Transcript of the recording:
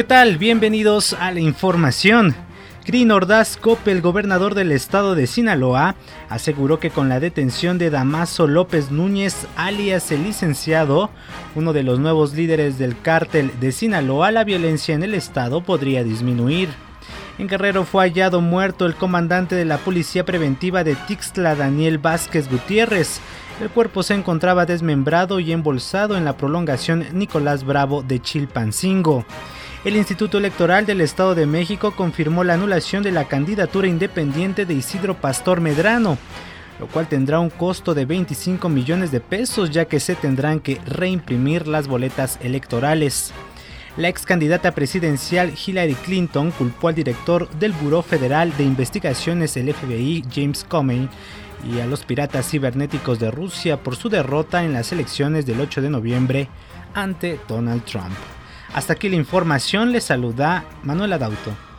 ¿Qué tal? Bienvenidos a la información. Green Ordaz Cope, el gobernador del estado de Sinaloa, aseguró que con la detención de Damaso López Núñez, alias el licenciado, uno de los nuevos líderes del cártel de Sinaloa, la violencia en el estado podría disminuir. En Guerrero fue hallado muerto el comandante de la Policía Preventiva de Tixtla, Daniel Vázquez Gutiérrez. El cuerpo se encontraba desmembrado y embolsado en la prolongación Nicolás Bravo de Chilpancingo el Instituto Electoral del Estado de México confirmó la anulación de la candidatura independiente de Isidro Pastor Medrano, lo cual tendrá un costo de 25 millones de pesos ya que se tendrán que reimprimir las boletas electorales. La ex candidata presidencial Hillary Clinton culpó al director del Buró Federal de Investigaciones, el FBI, James Comey, y a los piratas cibernéticos de Rusia por su derrota en las elecciones del 8 de noviembre ante Donald Trump. Hasta aquí la información, les saluda Manuel Adauto.